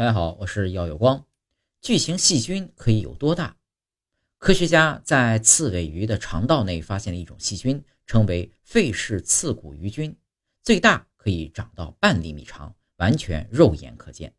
大家好，我是耀有光。巨型细菌可以有多大？科学家在刺尾鱼的肠道内发现了一种细菌，称为费氏刺骨鱼菌，最大可以长到半厘米长，完全肉眼可见。